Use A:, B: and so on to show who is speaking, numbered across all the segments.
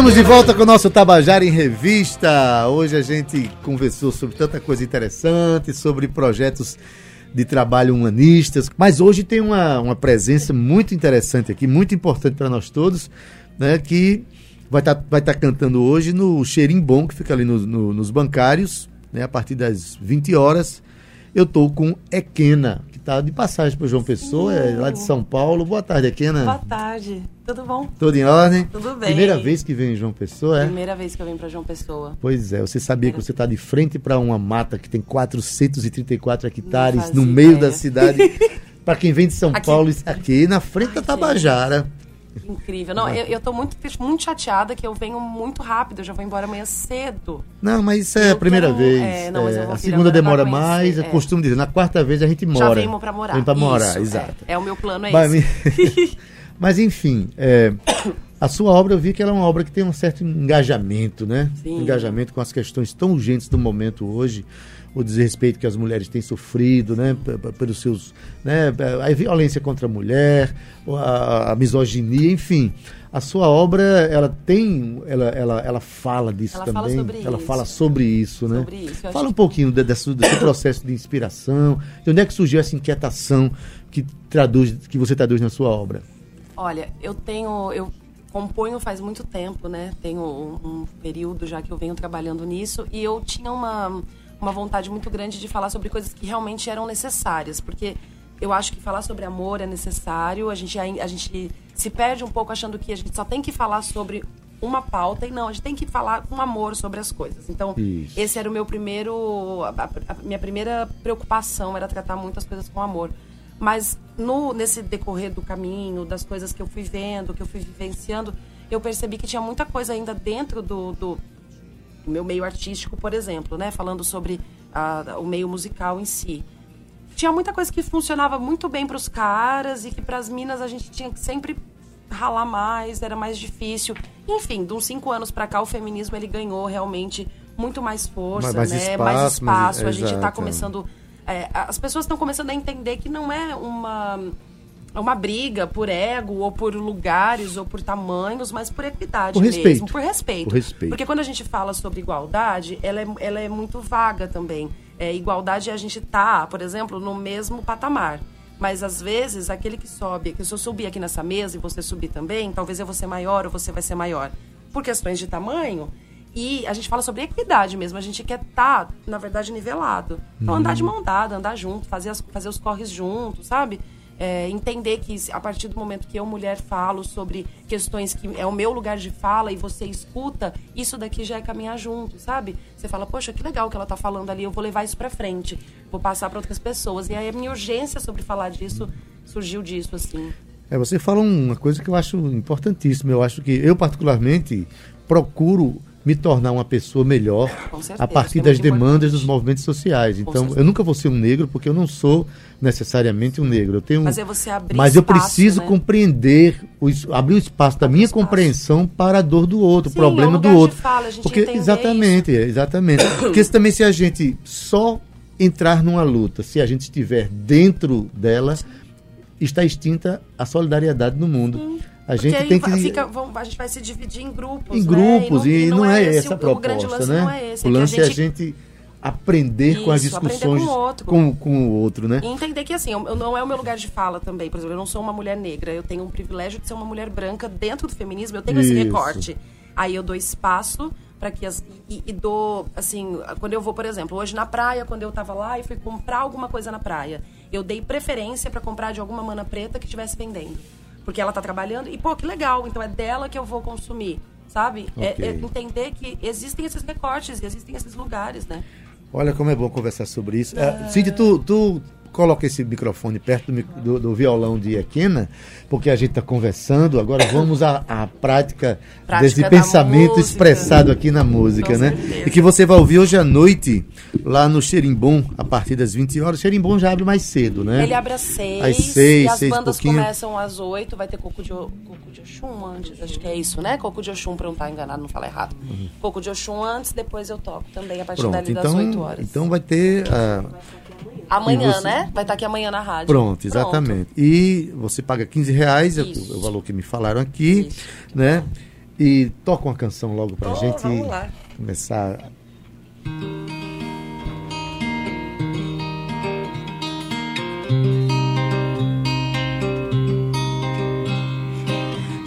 A: Estamos de volta com o nosso Tabajara em Revista. Hoje a gente conversou sobre tanta coisa interessante, sobre projetos de trabalho humanistas, mas hoje tem uma, uma presença muito interessante aqui, muito importante para nós todos, né, que vai estar tá, vai tá cantando hoje no Cheirim Bom, que fica ali no, no, nos bancários, né, a partir das 20 horas. Eu estou com Equena, tá de passagem para João Pessoa, é lá de São Paulo. Boa tarde, Equena.
B: Boa tarde. Tudo bom?
A: Tudo em ordem?
B: Tudo bem.
A: Primeira vez que vem em João Pessoa,
B: é? Primeira vez que eu venho para João Pessoa.
A: Pois é, você sabia que você está de frente para uma mata que tem 434 hectares no meio ideia. da cidade. para quem vem de São aqui. Paulo, aqui na frente Ai, da Tabajara.
B: Incrível. Não, eu, eu tô muito, muito chateada que eu venho muito rápido, eu já vou embora amanhã cedo.
A: Não, mas isso é a primeira tenho, vez. É, não, é, a segunda demora mais, é. costumo dizer, na quarta vez a gente mora. Já
B: venho pra morar. Vem
A: pra morar, isso, exato.
B: É, é, o meu plano é mas,
A: esse. mas enfim, é, a sua obra eu vi que ela é uma obra que tem um certo engajamento, né? Sim. Engajamento com as questões tão urgentes do momento hoje o desrespeito que as mulheres têm sofrido, né, pelos seus, né, a violência contra a mulher, a, a misoginia, enfim. A sua obra, ela tem, ela, ela, ela fala disso
B: ela
A: também.
B: Fala ela
A: isso. fala sobre isso, né?
B: Sobre isso.
A: Fala um pouquinho desse, desse processo de inspiração, de onde é que surgiu essa inquietação que traduz, que você traduz na sua obra.
B: Olha, eu tenho, eu componho faz muito tempo, né? Tenho um, um período já que eu venho trabalhando nisso e eu tinha uma uma vontade muito grande de falar sobre coisas que realmente eram necessárias, porque eu acho que falar sobre amor é necessário. A gente, a, gente se perde um pouco achando que a gente só tem que falar sobre uma pauta e não, a gente tem que falar com amor sobre as coisas. Então, Isso. esse era o meu primeiro. A, a, minha primeira preocupação era tratar muitas coisas com amor. Mas no, nesse decorrer do caminho, das coisas que eu fui vendo, que eu fui vivenciando, eu percebi que tinha muita coisa ainda dentro do, do o meu meio artístico, por exemplo, né? Falando sobre a, o meio musical em si. Tinha muita coisa que funcionava muito bem para os caras e que para as minas a gente tinha que sempre ralar mais, era mais difícil. Enfim, de uns cinco anos para cá o feminismo ele ganhou realmente muito mais força, mais, né? Espaço, mais espaço. A gente está começando, é, as pessoas estão começando a entender que não é uma uma briga por ego, ou por lugares, ou por tamanhos, mas por equidade
A: por
B: mesmo,
A: respeito.
B: por respeito.
A: Por respeito.
B: Porque quando a gente fala sobre igualdade, ela é, ela é muito vaga também. É, igualdade é a gente tá, por exemplo, no mesmo patamar. Mas às vezes, aquele que sobe, que se eu subir aqui nessa mesa e você subir também, talvez eu vou ser maior ou você vai ser maior. Por questões de tamanho, e a gente fala sobre equidade mesmo. A gente quer estar, tá, na verdade, nivelado. Então, andar de uhum. mão dada, andar junto, fazer, as, fazer os corres juntos, sabe? É, entender que a partir do momento que eu, mulher, falo sobre questões que é o meu lugar de fala e você escuta, isso daqui já é caminhar junto, sabe? Você fala, poxa, que legal que ela tá falando ali, eu vou levar isso para frente, vou passar para outras pessoas. E aí a minha urgência sobre falar disso surgiu disso, assim.
A: É, você fala uma coisa que eu acho importantíssima. Eu acho que eu, particularmente, procuro me tornar uma pessoa melhor certeza, a partir é das demandas importante. dos movimentos sociais. Então, eu nunca vou ser um negro porque eu não sou necessariamente um negro. Eu tenho,
B: mas é você abrir
A: mas
B: espaço,
A: eu preciso né? compreender, o, abrir o espaço da minha espaço. compreensão para a dor do outro, Sim, o problema é do outro.
B: Fala,
A: porque exatamente, isso. exatamente. porque se, também se a gente só entrar numa luta, se a gente estiver dentro dela, está extinta a solidariedade no mundo. Sim. A gente tem que.
B: Fica, vamos, a gente vai se dividir em grupos.
A: Em
B: né?
A: grupos, e, não, e não, é, é essa a proposta, né? Não é esse, o lance é a gente, é a gente aprender Isso, com as discussões com o, outro. Com, com o outro, né?
B: E entender que assim, eu, não é o meu lugar de fala também. Por exemplo, eu não sou uma mulher negra, eu tenho um privilégio de ser uma mulher branca dentro do feminismo, eu tenho Isso. esse recorte. Aí eu dou espaço para que as e, e, dou assim, quando eu vou, por exemplo, hoje na praia, quando eu tava lá e fui comprar alguma coisa na praia, eu dei preferência para comprar de alguma mana preta que estivesse vendendo porque ela está trabalhando e, pô, que legal, então é dela que eu vou consumir, sabe? Okay. É, é, entender que existem esses recortes, existem esses lugares, né?
A: Olha como é bom conversar sobre isso. Ah. Cid, tu, tu coloca esse microfone perto do, do, do violão de Equina, porque a gente está conversando. Agora vamos à, à prática, prática, desse pensamento música. expressado aqui na música, Com né? Certeza. E que você vai ouvir hoje à noite, lá no Xerimbom, a partir das 20 horas. O Xerimbom já abre mais cedo, né?
B: Ele abre às 6.
A: Às 6,
B: e as
A: seis
B: bandas
A: pouquinho.
B: começam às 8. Vai ter Coco de, Coco de Oxum antes, acho que é isso, né? Coco de Oxum, para não estar tá enganado, não falar errado. Uhum. Coco de Oxum antes, depois eu toco também, a partir Pronto,
A: então,
B: das 8 horas.
A: Então vai ter... Uh,
B: Amanhã, você... né? Vai estar aqui amanhã na rádio.
A: Pronto, exatamente. Pronto. E você paga 15 reais, é o valor que me falaram aqui, Isso. né? E toca uma canção logo pra
B: Oh,
A: gente
B: vamos lá.
A: começar.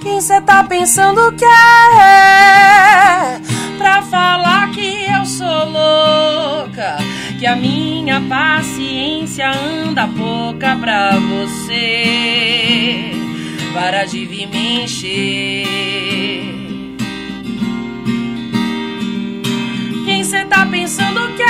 B: Quem cê tá pensando que é? Pra falar que eu sou louca, que a minha paciência anda pouca pra você. Para de vir me encher. Quem cê tá pensando que é?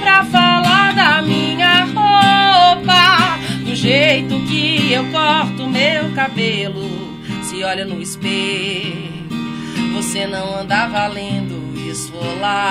B: Pra falar da minha roupa, do jeito que eu corto meu cabelo. Se olha no espelho, você não anda valendo esfolar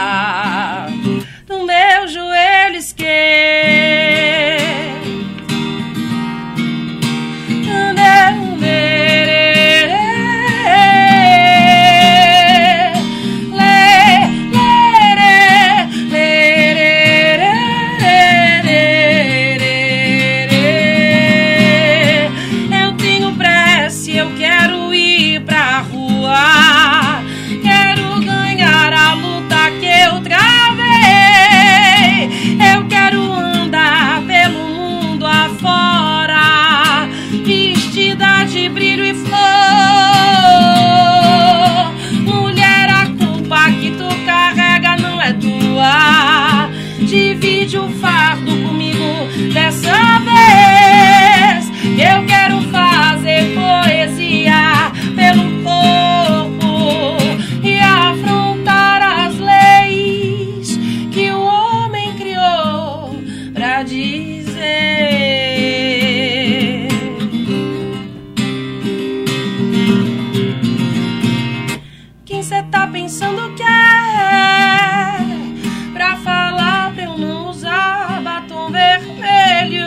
B: vermelho.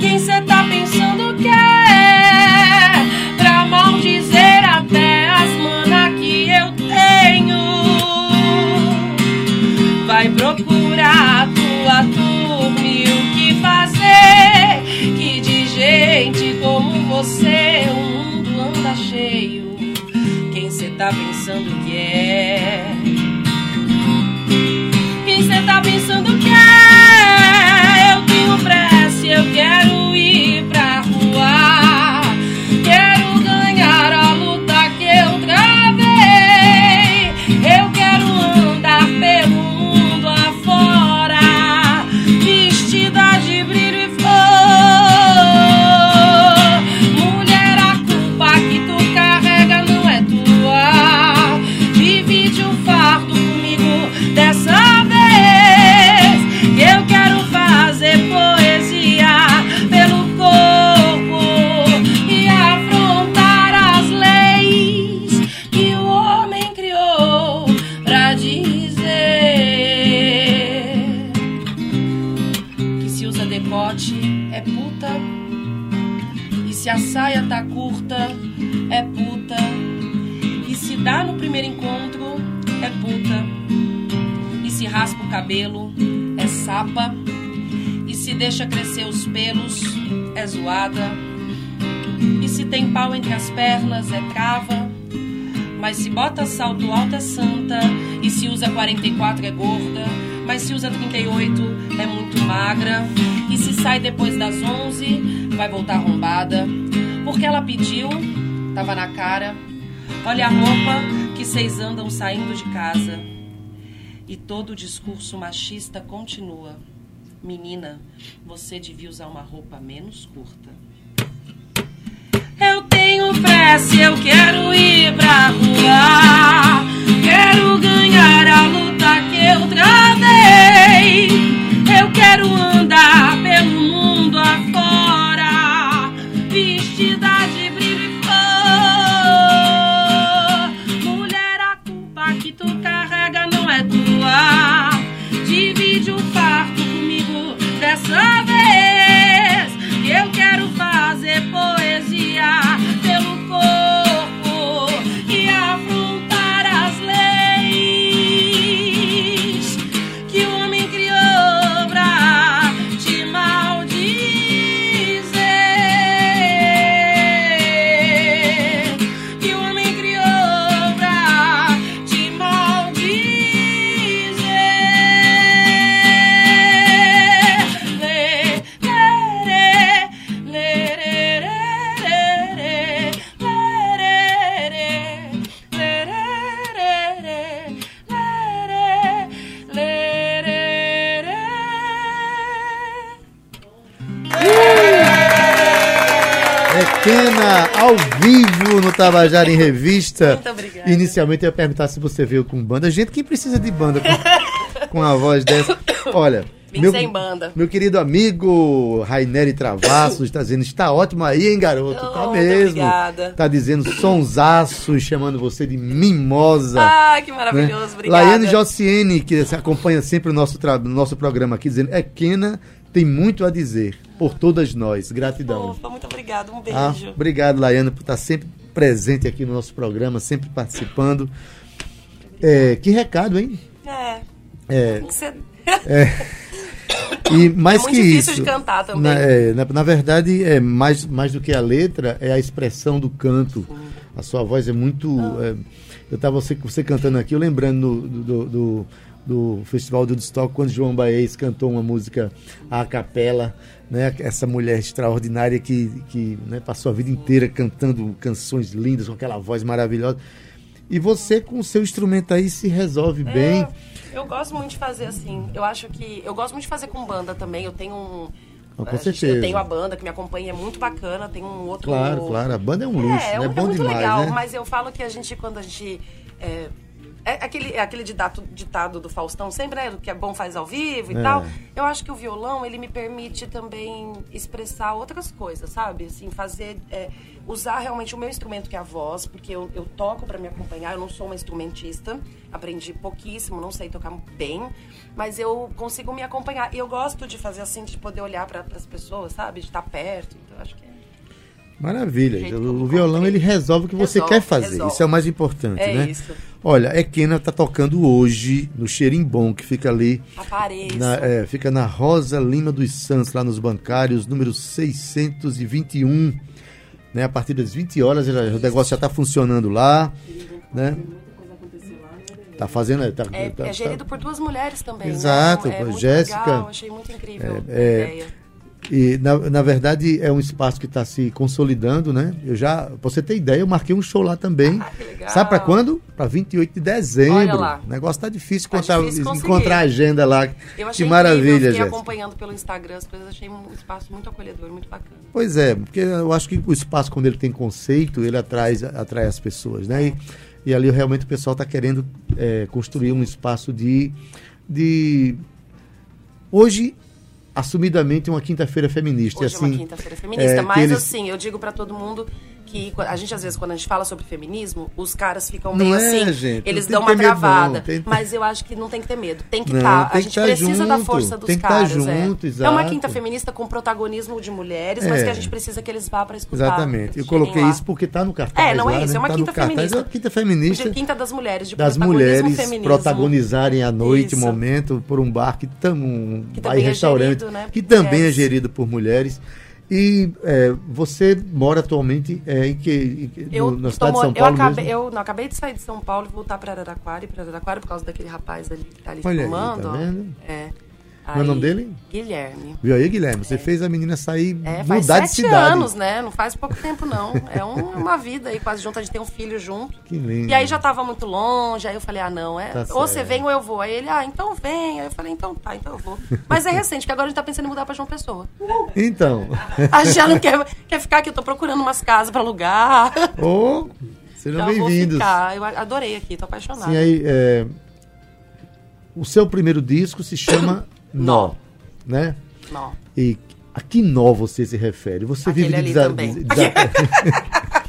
B: Quem cê tá pensando que é? Pra maldizer até as mana que eu tenho. Vai procurar tua turma e o que fazer. Que de gente como você o mundo anda cheio. Quem cê tá pensando que é? Quem cê tá pensando que é? Eu quero ir pra rua. Quero ganhar a luta que eu travei. Saia tá curta é puta. E se dá no primeiro encontro é puta. E se raspa o cabelo é sapa. E se deixa crescer os pelos é zoada. E se tem pau entre as pernas é trava. Mas se bota salto alto é santa. E se usa 44 é gorda. Mas se usa 38 é muito magra. E se sai depois das 11 vai voltar arrombada porque ela pediu tava na cara olha a roupa que vocês andam saindo de casa e todo o discurso machista continua. Menina, você devia usar uma roupa menos curta. Eu tenho pressa, eu quero ir pra rua. Quero ganhar
A: Kena ao vivo no Tabajara em Revista.
B: Muito obrigada.
A: Inicialmente eu ia perguntar se você veio com banda. Gente, quem precisa de banda com, com a voz dessa? Olha.
B: Vim
A: meu,
B: sem banda.
A: Meu querido amigo Raineri Travassos está dizendo, está ótimo aí, hein, garoto?
B: Oh,
A: tá mesmo.
B: obrigada.
A: Tá dizendo sonsaço, chamando você de mimosa.
B: Ah, que maravilhoso,
A: né?
B: obrigada.
A: Laiane Jociene, que acompanha sempre o nosso, nosso programa aqui, dizendo, é Kena, tem muito a dizer por todas nós. Gratidão.
B: Opa, muito obrigada, um
A: Ah,
B: beijo.
A: obrigado, Laiane, por estar sempre presente aqui no nosso programa, sempre participando. É, que recado, hein?
B: É,
A: É,
B: ser...
A: e mais
B: É muito
A: que
B: difícil
A: isso.
B: de cantar também.
A: Na, é, na, na verdade, é mais, mais do que a letra, é a expressão do canto. A sua voz é muito. é, eu estava você, você cantando aqui, eu lembrando do, do, do, do Festival do Woodstock, quando João Baez cantou uma música a capela, né? Essa mulher extraordinária que, que né, passou a vida inteira cantando canções lindas, com aquela voz maravilhosa. E você, com o seu instrumento aí, se resolve bem.
B: É, eu gosto muito de fazer assim. Eu acho que. Eu gosto muito de fazer com banda também. Eu tenho um.
A: Ah, com
B: a gente-
A: certeza.
B: Eu tenho a banda que me acompanha, é muito bacana. Tem um outro.
A: Claro, claro. A banda é um luxo,
B: É, é,
A: né? bom
B: é muito
A: demais,
B: legal,
A: né?
B: mas eu falo que a gente, quando a gente. É, é aquele, é aquele ditado, ditado do Faustão sempre, né? Que é bom faz ao vivo e
A: É.
B: tal. Eu acho que o violão, ele me permite também expressar outras coisas, sabe? Assim, fazer. é, usar realmente o meu instrumento, que é a voz, porque eu, eu toco para me acompanhar, eu não sou uma instrumentista, aprendi pouquíssimo, não sei tocar bem, mas eu consigo me acompanhar. E eu gosto de fazer assim, de poder olhar para as pessoas, sabe? De estar perto. Então, acho que.
A: Maravilha. O, violão ele resolve o que você
B: Resolve,
A: quer fazer.
B: resolve.
A: Isso é o mais importante,
B: É
A: né?
B: isso.
A: Olha, Ekena tá tocando hoje no Xerimbom, que fica ali. Na, é, fica na Rosa Lima dos Santos, lá nos bancários, número 621. Né? A partir das 20 horas já- o negócio já está funcionando lá. Né? Tá fazendo. é, Tá,
B: É,
A: tá-
B: é gerido por duas mulheres também.
A: Exato,
B: né? É
A: pô,
B: muito
A: Jéssica.
B: Legal, achei muito incrível
A: É,
B: a
A: é,
B: ideia.
A: E, na, na verdade, é um espaço que está se consolidando, né? Eu já, pra você ter ideia, eu marquei um show lá também.
B: Ah, que legal.
A: Sabe para quando? Para 28 de dezembro.
B: Olha lá.
A: O negócio tá difícil,
B: Tá
A: encontrar,
B: difícil
A: encontrar a agenda lá.
B: Eu achei
A: que maravilha,
B: incrível, eu fiquei acompanhando pelo Instagram as coisas, achei um espaço muito acolhedor, muito bacana.
A: Pois é, porque eu acho que o espaço, quando ele tem conceito, ele atrai, atrai as pessoas, né? E, e ali realmente o pessoal está querendo é, construir um espaço de, de. Hoje, assumidamente, uma quinta-feira feminista.
B: Hoje
A: e
B: é uma
A: assim,
B: quinta-feira feminista,
A: é,
B: mas
A: eles-
B: assim, eu digo pra todo mundo que a gente às vezes quando a gente fala sobre feminismo, os caras ficam
A: Não
B: meio
A: é,
B: assim,
A: gente,
B: eles
A: não
B: dão
A: tem
B: uma
A: que ter medo,
B: travada,
A: tem-
B: mas eu acho que não tem que ter medo, tem que estar,
A: tem
B: a gente
A: tá
B: precisa da
A: junto,
B: força dos
A: tem que tá
B: caras,
A: junto,
B: é. É uma quinta feminista com protagonismo de mulheres, mas
A: É.
B: que a gente precisa que eles vá pra escutar.
A: Exatamente. Eu
B: eles
A: coloquei
B: lá.
A: isso porque está no cartaz.
B: É, não é
A: lá,
B: isso,
A: né?
B: é uma
A: Tá
B: quinta feminista.
A: É uma quinta feminista.
B: De quinta das mulheres, de
A: das mulheres
B: feminismo.
A: protagonizarem a noite, o
B: Isso.
A: momento, por um bar que, tam, um
B: Que
A: bar
B: também
A: e
B: é
A: restaurante,
B: gerido, né,
A: que também é gerido por mulheres. E é, você mora atualmente é, em que, em
B: Eu,
A: no- na cidade de São
B: eu
A: Paulo
B: acabei,
A: mesmo?
B: eu não, acabei de sair de São Paulo e voltar para Araraquara, e para Araraquara por causa daquele rapaz ali que tá ali
A: Olha aí,
B: filmando.
A: tá
B: ó.
A: vendo?
B: É.
A: Qual é o nome dele?
B: Guilherme.
A: Viu aí, Guilherme? Você fez a menina sair,
B: É, faz
A: mudar de cidade.
B: anos, né? Não faz pouco tempo, não. É um- uma vida aí quase junto, a gente tem um filho junto.
A: Que lindo.
B: E aí já tava muito longe, aí eu falei, ah, não, é.
A: Tá
B: ou você vem ou eu vou. Aí ele, ah, então vem. Aí eu falei, então tá, então eu vou. Mas é recente, porque agora a gente tá pensando em mudar pra João Pessoa.
A: Então,
B: A gente já não quer, quer ficar aqui, eu tô procurando umas casas pra alugar.
A: ô, sejam
B: Já vou
A: bem-vindos.
B: Eu adorei aqui, tô apaixonada.
A: Sim, aí, é, o seu primeiro disco se chama Nó,
B: Nó.
A: né?
B: Não.
A: E a que nó você se refere? Você
B: Aquele
A: vive de desa-
B: também.
A: de- desa-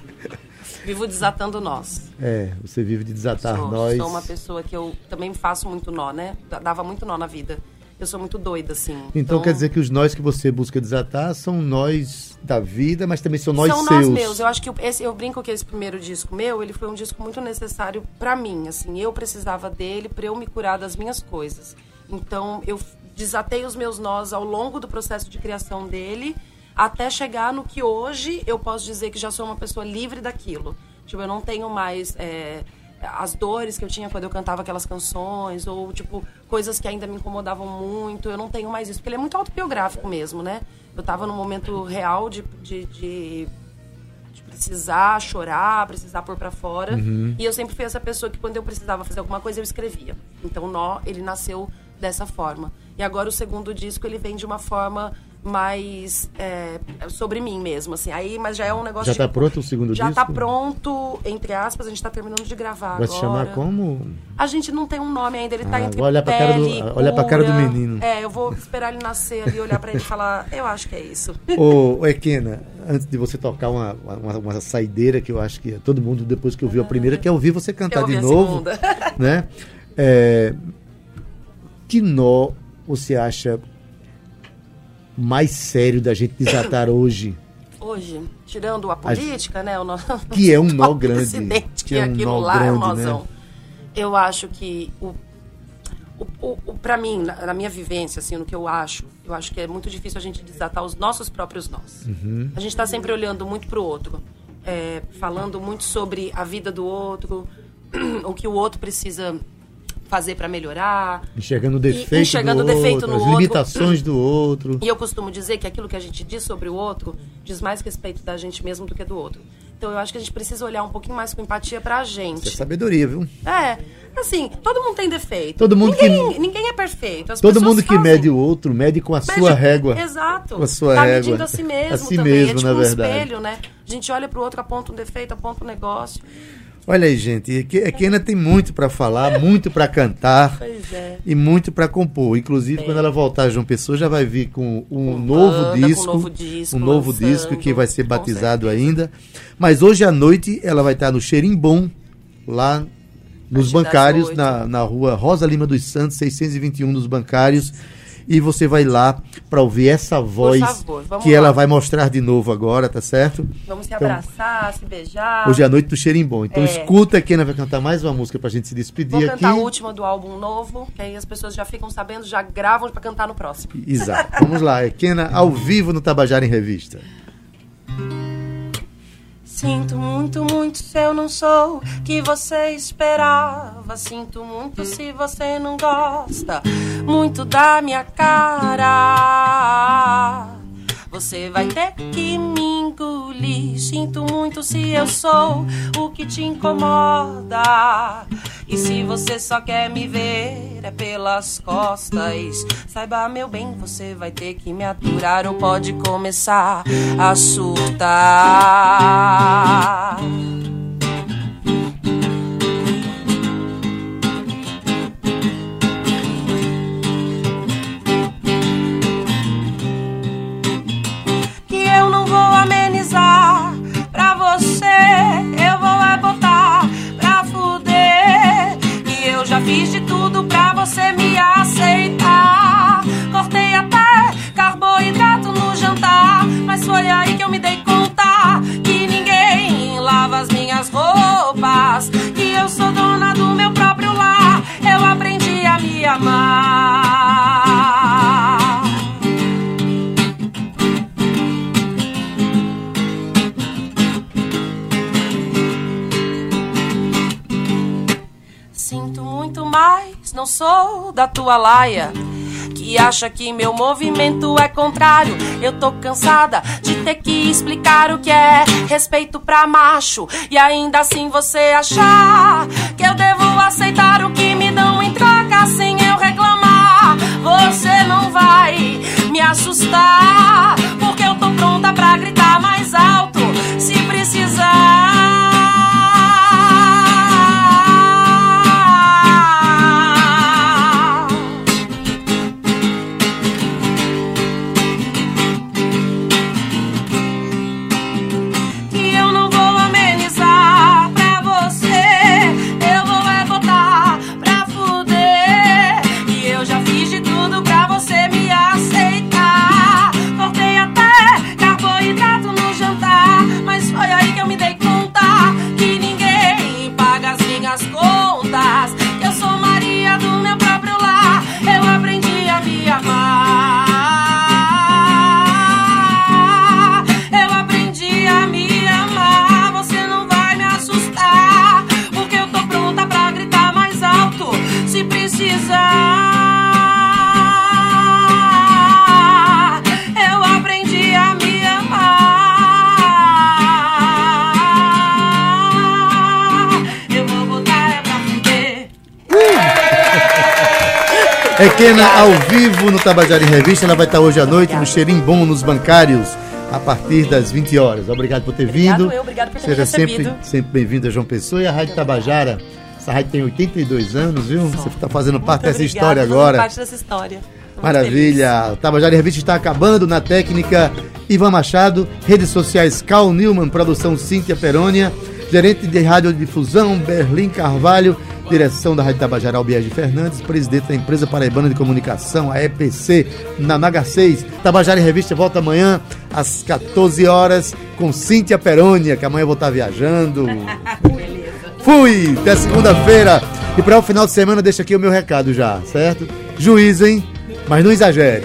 B: Vivo desatando nós.
A: É, você vive de desatar
B: Sou,
A: nós.
B: sou uma pessoa que eu também faço muito nó, né? Dava muito nó na vida. Eu sou muito doida, assim.
A: Então, quer dizer que os nós que você busca desatar são nós da vida, mas também são nós
B: são
A: seus.
B: nós meus. Eu acho que o- esse, eu brinco que esse primeiro disco meu, ele foi um disco muito necessário pra mim. Assim, eu precisava dele pra eu me curar das minhas coisas. Então, eu desatei os meus nós ao longo do processo de criação dele, até chegar no que hoje eu posso dizer que já sou uma pessoa livre daquilo. Tipo, eu não tenho mais é, as dores que eu tinha quando eu cantava aquelas canções, ou, tipo, coisas que ainda me incomodavam muito. Eu não tenho mais isso, porque ele é muito autobiográfico mesmo, né? Eu tava num momento real de- de- de precisar chorar, precisar pôr pra fora. E eu sempre fui essa pessoa que quando eu precisava fazer alguma coisa eu escrevia. Então o nó, ele nasceu dessa forma. E agora o segundo disco ele vem de uma forma mas é, sobre mim mesmo, assim. Aí, mas já é um negócio.
A: Já está pronto o segundo
B: já
A: disco?
B: Já está pronto, entre aspas, a gente está terminando de gravar
A: Vai
B: agora.
A: se chamar como?
B: A gente não tem um nome ainda, ele está
A: Ah,
B: entre
A: olha pra cara do-
B: pele,
A: olha pra cara do
B: cura.
A: menino.
B: É, eu vou esperar ele nascer ali, olhar para ele e falar, eu acho que é isso.
A: Ô, ô Ekena, antes de você tocar uma, uma, uma saideira que eu acho que todo mundo, depois que ouviu a primeira, quer ouvir você cantar de
B: a
A: novo.
B: segunda.
A: né? É, que nó você acha mais sério da gente desatar hoje?
B: Hoje, tirando a política, né? O nosso,
A: Que é um nó grande, que
B: que,
A: é um
B: aquilo
A: nó
B: lá é um
A: grande, né?
B: nozão. Eu acho que o, o, o, o para mim, na, na minha vivência, assim, no que eu acho, eu acho que é muito difícil a gente desatar os nossos próprios nós.
A: Uhum.
B: A gente está sempre olhando muito para o outro, é, falando muito sobre a vida do outro, o que o outro precisa fazer para melhorar.
A: Enxergando o defeito,
B: enxergando
A: do
B: defeito
A: outro,
B: no
A: as
B: outro.
A: limitações do outro.
B: E eu costumo dizer que aquilo que a gente diz sobre o outro diz mais respeito da gente mesmo do que do outro. Então eu acho que a gente precisa olhar um pouquinho mais com empatia pra
A: Isso é
B: gente.
A: sabedoria, viu?
B: É, assim, todo mundo tem defeito.
A: Todo mundo
B: ninguém,
A: que-
B: ninguém é perfeito. As
A: Todo mundo que
B: fazem.
A: mede o outro, mede com a
B: Mede-
A: sua régua.
B: Exato.
A: Com a sua
B: tá
A: régua.
B: medindo a si mesmo
A: A si
B: também.
A: mesmo,
B: é tipo
A: na
B: um
A: verdade.
B: espelho, né? A gente olha pro outro, aponta um defeito, aponta um negócio.
A: Olha aí, gente, Eke- Ekena tem muito pra falar, muito pra cantar.
B: É.
A: E muito pra compor. Inclusive, quando ela voltar a João Pessoa, já vai vir com um
B: Com
A: novo
B: banda, com
A: disco.
B: novo disco,
A: um novo
B: lançando,
A: disco que vai ser batizado ainda. Mas hoje à noite ela vai estar no Xerimbom, lá nos bancários, na, na rua Rosa Lima dos Santos, 621 nos bancários. E você vai lá pra ouvir essa voz
B: favor,
A: que
B: lá.
A: ela vai mostrar de novo agora, tá certo?
B: Vamos se
A: Então,
B: abraçar, se beijar.
A: Hoje à noite do Xerimbom. Então
B: É.
A: escuta que ela vai cantar mais uma música pra gente se despedir
B: Vou
A: aqui.
B: cantar a última do álbum novo, que aí as pessoas já ficam sabendo, já gravam pra cantar no próximo.
A: Exato. Vamos lá, Ekena ao vivo no Tabajara em Revista.
B: Sinto muito, muito se eu não sou que você esperava. Sinto muito se você não gosta muito da minha cara. Você vai ter que me engolir. Sinto muito se eu sou o que te incomoda. E se você só quer me ver é pelas costas. Saiba, meu bem, você vai ter que me aturar ou pode começar a surtar. Da tua laia. Que acha que meu movimento é contrário. Eu tô cansada de ter que explicar o que é respeito pra macho. E ainda assim você achar que eu devo aceitar o que me dão em troca sem eu reclamar. Você não vai me assustar, amar. Eu vou botar é pra fuder.
A: Equena ao vivo no Tabajara em Revista. Ela vai estar hoje à noite no Cheirinho Bom nos Bancários, a partir das 20 horas. Obrigado por ter
B: Obrigado
A: vindo.
B: eu, obrigado por ter
A: Seja sempre, sempre bem-vindo a João Pessoa e a Rádio Tabajara. Essa rádio tem 82 anos, viu? Você está fazendo parte
B: Muito
A: dessa história
B: fazendo
A: agora.
B: parte dessa história. Muito
A: Maravilha. O Tabajara em Revista está acabando na técnica Ivan Machado, redes sociais Cal Newman, produção Cíntia Perônia, gerente de radiodifusão Berlim Carvalho, direção da Rádio Tabajara Albiege Fernandes, presidente da empresa paraibana de comunicação, a EPC, na Naga 6. Tabajara em Revista volta amanhã às 14 horas com Cíntia Perônia, que amanhã eu vou estar viajando. Fui! Até segunda-feira. E para o final de semana, deixa aqui o meu recado já, certo? Juiz, hein? Mas não exagere.